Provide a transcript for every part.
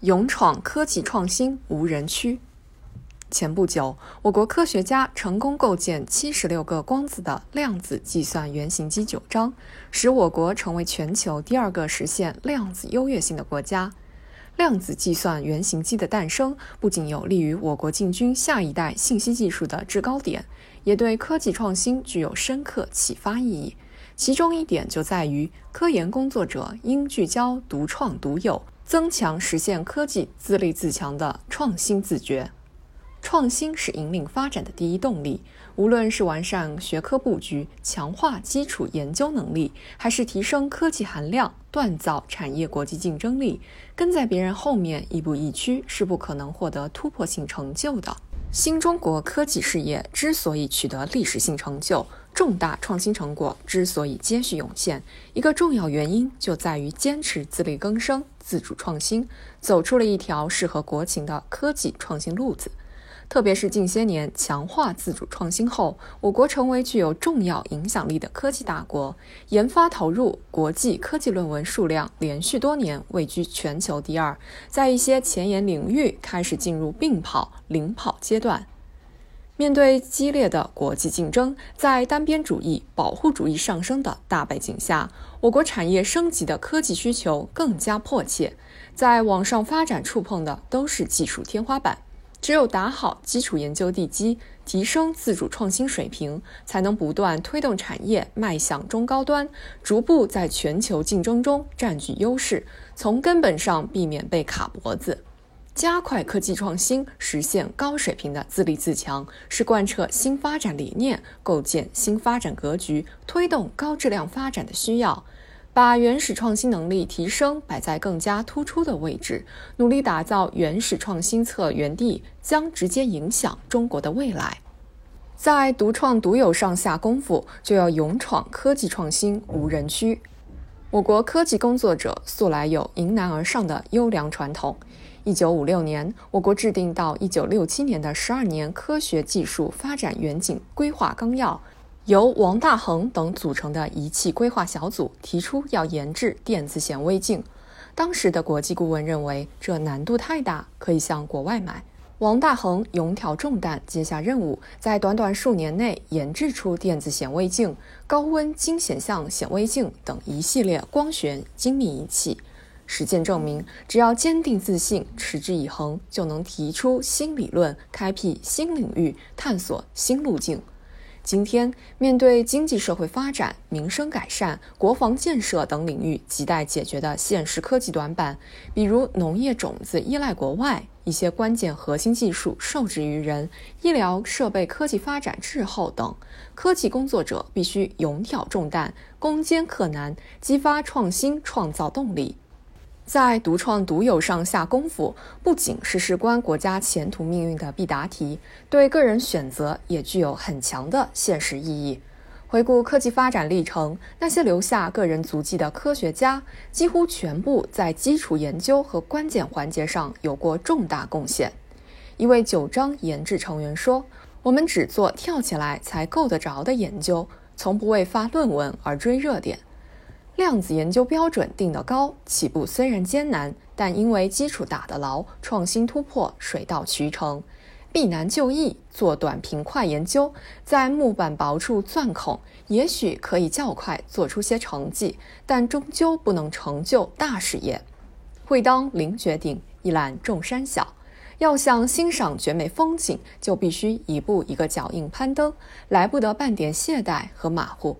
勇闯科技创新无人区。前不久，我国科学家成功构建七十六个光子的量子计算原型机九章，使我国成为全球第二个实现量子优越性的国家。量子计算原型机的诞生，不仅有利于我国进军下一代信息技术的制高点，也对科技创新具有深刻启发意义。其中一点就在于，科研工作者应聚焦独创独有，增强实现科技自立自强的创新自觉。创新是引领发展的第一动力，无论是完善学科布局、强化基础研究能力，还是提升科技含量、锻造产业国际竞争力，跟在别人后面亦步亦趋，是不可能获得突破性成就的。新中国科技事业之所以取得历史性成就，重大创新成果之所以接续涌现，一个重要原因就在于坚持自力更生、自主创新，走出了一条适合国情的科技创新路子。特别是近些年强化自主创新后，我国成为具有重要影响力的科技大国，研发投入、国际科技论文数量连续多年位居全球第二，在一些前沿领域开始进入并跑、领跑阶段。面对激烈的国际竞争，在单边主义、保护主义上升的大背景下，我国产业升级的科技需求更加迫切。在网上发展触碰的都是技术天花板，只有打好基础研究地基，提升自主创新水平，才能不断推动产业迈向中高端，逐步在全球竞争中占据优势，从根本上避免被卡脖子。加快科技创新，实现高水平的自立自强，是贯彻新发展理念、构建新发展格局、推动高质量发展的需要。把原始创新能力提升摆在更加突出的位置，努力打造原始创新策源地，将直接影响中国的未来。在独创独有上下功夫，就要勇闯科技创新无人区。我国科技工作者素来有迎难而上的优良传统。一九五六年，我国制定到一九六七年的十二年科学技术发展远景规划纲要，由王大珩等组成的仪器规划小组提出要研制电子显微镜。当时的国际顾问认为这难度太大，可以向国外买。王大珩勇挑重担，接下任务，在短短数年内研制出电子显微镜、高温精显像显微镜等一系列光学精密仪器。实践证明，只要坚定自信、持之以恒，就能提出新理论，开辟新领域，探索新路径。今天，面对经济社会发展、民生改善、国防建设等领域亟待解决的现实科技短板，比如农业种子依赖国外，一些关键核心技术受制于人，医疗设备科技发展滞后等，科技工作者必须勇挑重担，攻坚克难，激发创新创造动力。在独创独有上下功夫，不仅是事关国家前途命运的必答题，对个人选择也具有很强的现实意义。回顾科技发展历程，那些留下个人足迹的科学家，几乎全部在基础研究和关键环节上有过重大贡献。一位九章研制成员说：“我们只做跳起来才够得着的研究，从不为发论文而追热点。”量子研究标准定得高，起步虽然艰难，但因为基础打得牢，创新突破水到渠成。避难就易，做短平快研究，在木板薄处钻孔，也许可以较快做出些成绩，但终究不能成就大事业。会当凌绝顶，一览众山小。要想欣赏绝美风景，就必须一步一个脚印攀登，来不得半点懈怠和马虎。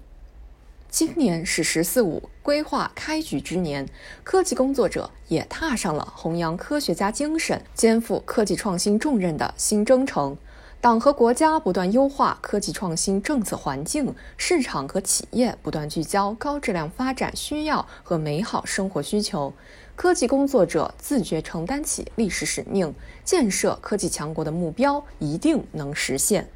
今年是“十四五”规划开局之年，科技工作者也踏上了弘扬科学家精神、肩负科技创新重任的新征程。党和国家不断优化科技创新政策环境，市场和企业不断聚焦高质量发展需要和美好生活需求。科技工作者自觉承担起历史使命，建设科技强国的目标一定能实现。